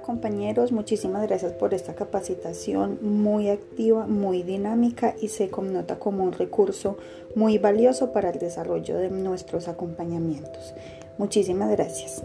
Compañeros, muchísimas gracias por esta capacitación muy activa, muy dinámica y se connota como un recurso muy valioso para el desarrollo de nuestros acompañamientos. Muchísimas gracias.